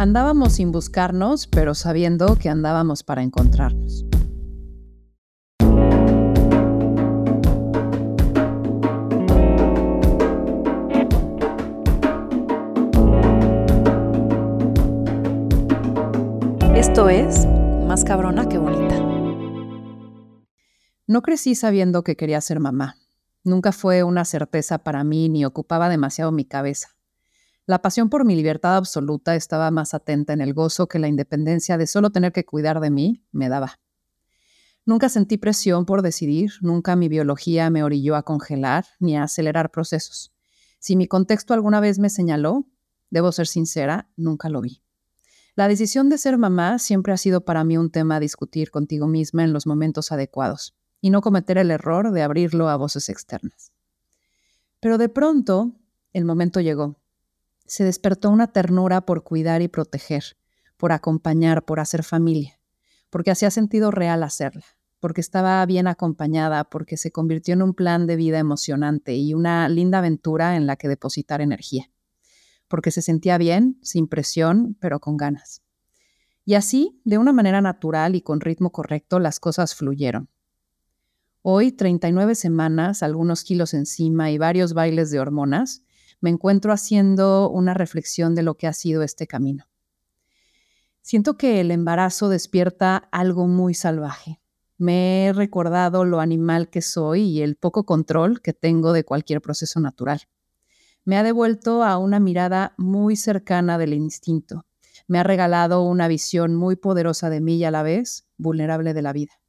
Andábamos sin buscarnos, pero sabiendo que andábamos para encontrarnos. Esto es Más cabrona que bonita. No crecí sabiendo que quería ser mamá. Nunca fue una certeza para mí ni ocupaba demasiado mi cabeza. La pasión por mi libertad absoluta estaba más atenta en el gozo que la independencia de solo tener que cuidar de mí me daba. Nunca sentí presión por decidir, nunca mi biología me orilló a congelar ni a acelerar procesos. Si mi contexto alguna vez me señaló, debo ser sincera, nunca lo vi. La decisión de ser mamá siempre ha sido para mí un tema a discutir contigo misma en los momentos adecuados y no cometer el error de abrirlo a voces externas. Pero de pronto, el momento llegó se despertó una ternura por cuidar y proteger, por acompañar, por hacer familia, porque hacía sentido real hacerla, porque estaba bien acompañada, porque se convirtió en un plan de vida emocionante y una linda aventura en la que depositar energía, porque se sentía bien, sin presión, pero con ganas. Y así, de una manera natural y con ritmo correcto, las cosas fluyeron. Hoy, 39 semanas, algunos kilos encima y varios bailes de hormonas, me encuentro haciendo una reflexión de lo que ha sido este camino. Siento que el embarazo despierta algo muy salvaje. Me he recordado lo animal que soy y el poco control que tengo de cualquier proceso natural. Me ha devuelto a una mirada muy cercana del instinto. Me ha regalado una visión muy poderosa de mí y a la vez vulnerable de la vida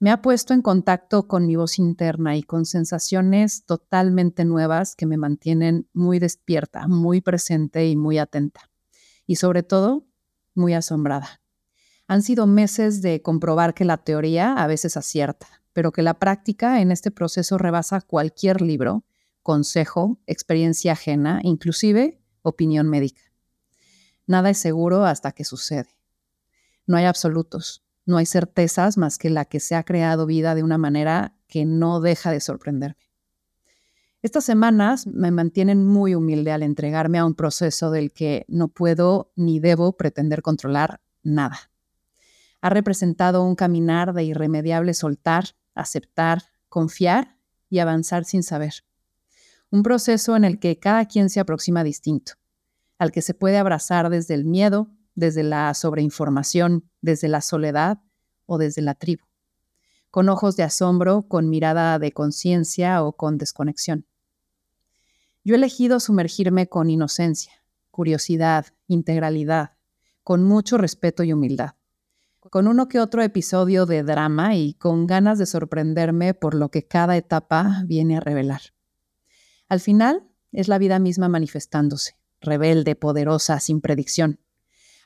me ha puesto en contacto con mi voz interna y con sensaciones totalmente nuevas que me mantienen muy despierta, muy presente y muy atenta. Y sobre todo, muy asombrada. Han sido meses de comprobar que la teoría a veces acierta, pero que la práctica en este proceso rebasa cualquier libro, consejo, experiencia ajena, inclusive opinión médica. Nada es seguro hasta que sucede. No hay absolutos, no hay certezas más que la que se ha creado vida de una manera que no deja de sorprenderme. Estas semanas me mantienen muy humilde al entregarme a un proceso del que no puedo ni debo pretender controlar nada. Ha representado un caminar de irremediable soltar, aceptar, confiar y avanzar sin saber. Un proceso en el que cada quien se aproxima distinto, al que se puede abrazar desde el miedo, desde la sobreinformación, desde la soledad o desde la tribu, con ojos de asombro, con mirada de conciencia o con desconexión. Yo he elegido sumergirme con inocencia, curiosidad, integralidad, con mucho respeto y humildad, con uno que otro episodio de drama y con ganas de sorprenderme por lo que cada etapa viene a revelar. Al final, es la vida misma manifestándose, rebelde, poderosa, sin predicción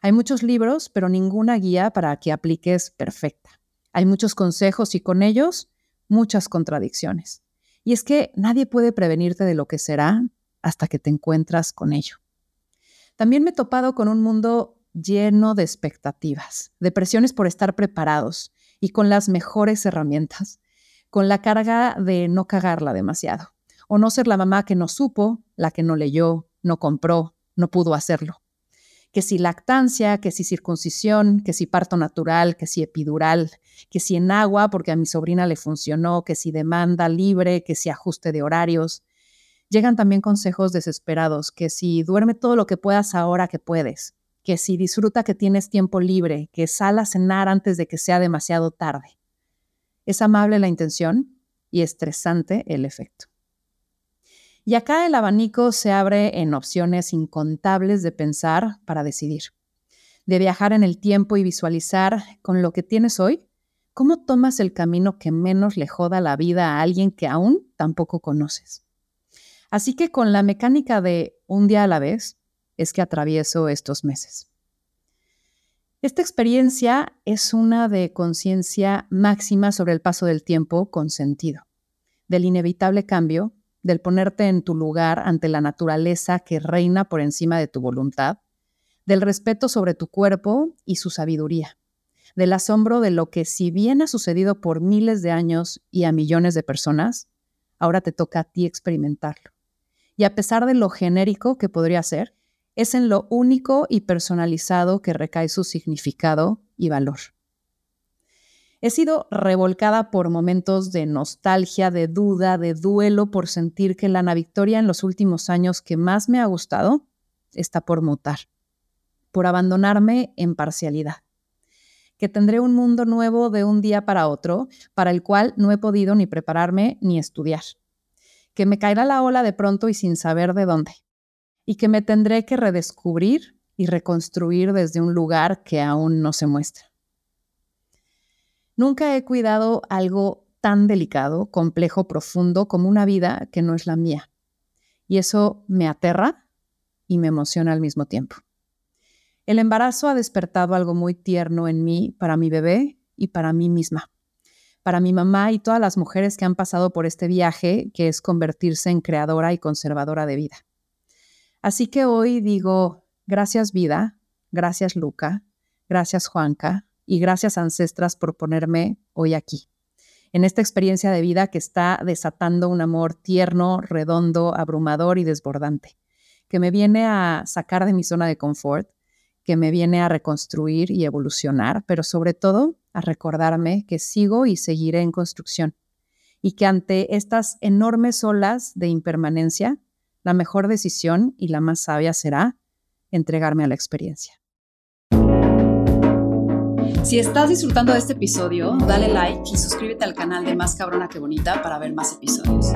hay muchos libros, pero ninguna guía para que apliques perfecta. Hay muchos consejos y con ellos muchas contradicciones. Y es que nadie puede prevenirte de lo que será hasta que te encuentras con ello. También me he topado con un mundo lleno de expectativas, de presiones por estar preparados y con las mejores herramientas, con la carga de no cagarla demasiado, o no ser la mamá que no supo, la que no leyó, no compró, no pudo hacerlo que si lactancia, que si circuncisión, que si parto natural, que si epidural, que si en agua porque a mi sobrina le funcionó, que si demanda libre, que si ajuste de horarios. Llegan también consejos desesperados, que si duerme todo lo que puedas ahora que puedes, que si disfruta que tienes tiempo libre, que sal a cenar antes de que sea demasiado tarde. Es amable la intención y estresante el efecto. Y acá el abanico se abre en opciones incontables de pensar para decidir, de viajar en el tiempo y visualizar con lo que tienes hoy, cómo tomas el camino que menos le joda la vida a alguien que aún tampoco conoces. Así que con la mecánica de un día a la vez es que atravieso estos meses. Esta experiencia es una de conciencia máxima sobre el paso del tiempo con sentido, del inevitable cambio del ponerte en tu lugar ante la naturaleza que reina por encima de tu voluntad, del respeto sobre tu cuerpo y su sabiduría, del asombro de lo que si bien ha sucedido por miles de años y a millones de personas, ahora te toca a ti experimentarlo. Y a pesar de lo genérico que podría ser, es en lo único y personalizado que recae su significado y valor. He sido revolcada por momentos de nostalgia, de duda, de duelo por sentir que la Ana Victoria en los últimos años que más me ha gustado está por mutar, por abandonarme en parcialidad. Que tendré un mundo nuevo de un día para otro, para el cual no he podido ni prepararme ni estudiar, que me caerá la ola de pronto y sin saber de dónde, y que me tendré que redescubrir y reconstruir desde un lugar que aún no se muestra. Nunca he cuidado algo tan delicado, complejo, profundo como una vida que no es la mía. Y eso me aterra y me emociona al mismo tiempo. El embarazo ha despertado algo muy tierno en mí para mi bebé y para mí misma, para mi mamá y todas las mujeres que han pasado por este viaje que es convertirse en creadora y conservadora de vida. Así que hoy digo, gracias vida, gracias Luca, gracias Juanca y gracias ancestras por ponerme hoy aquí, en esta experiencia de vida que está desatando un amor tierno, redondo, abrumador y desbordante, que me viene a sacar de mi zona de confort que me viene a reconstruir y evolucionar, pero sobre todo a recordarme que sigo y seguiré en construcción y que ante estas enormes olas de impermanencia, la mejor decisión y la más sabia será entregarme a la experiencia. Si estás disfrutando de este episodio, dale like y suscríbete al canal de Más Cabrona que Bonita para ver más episodios.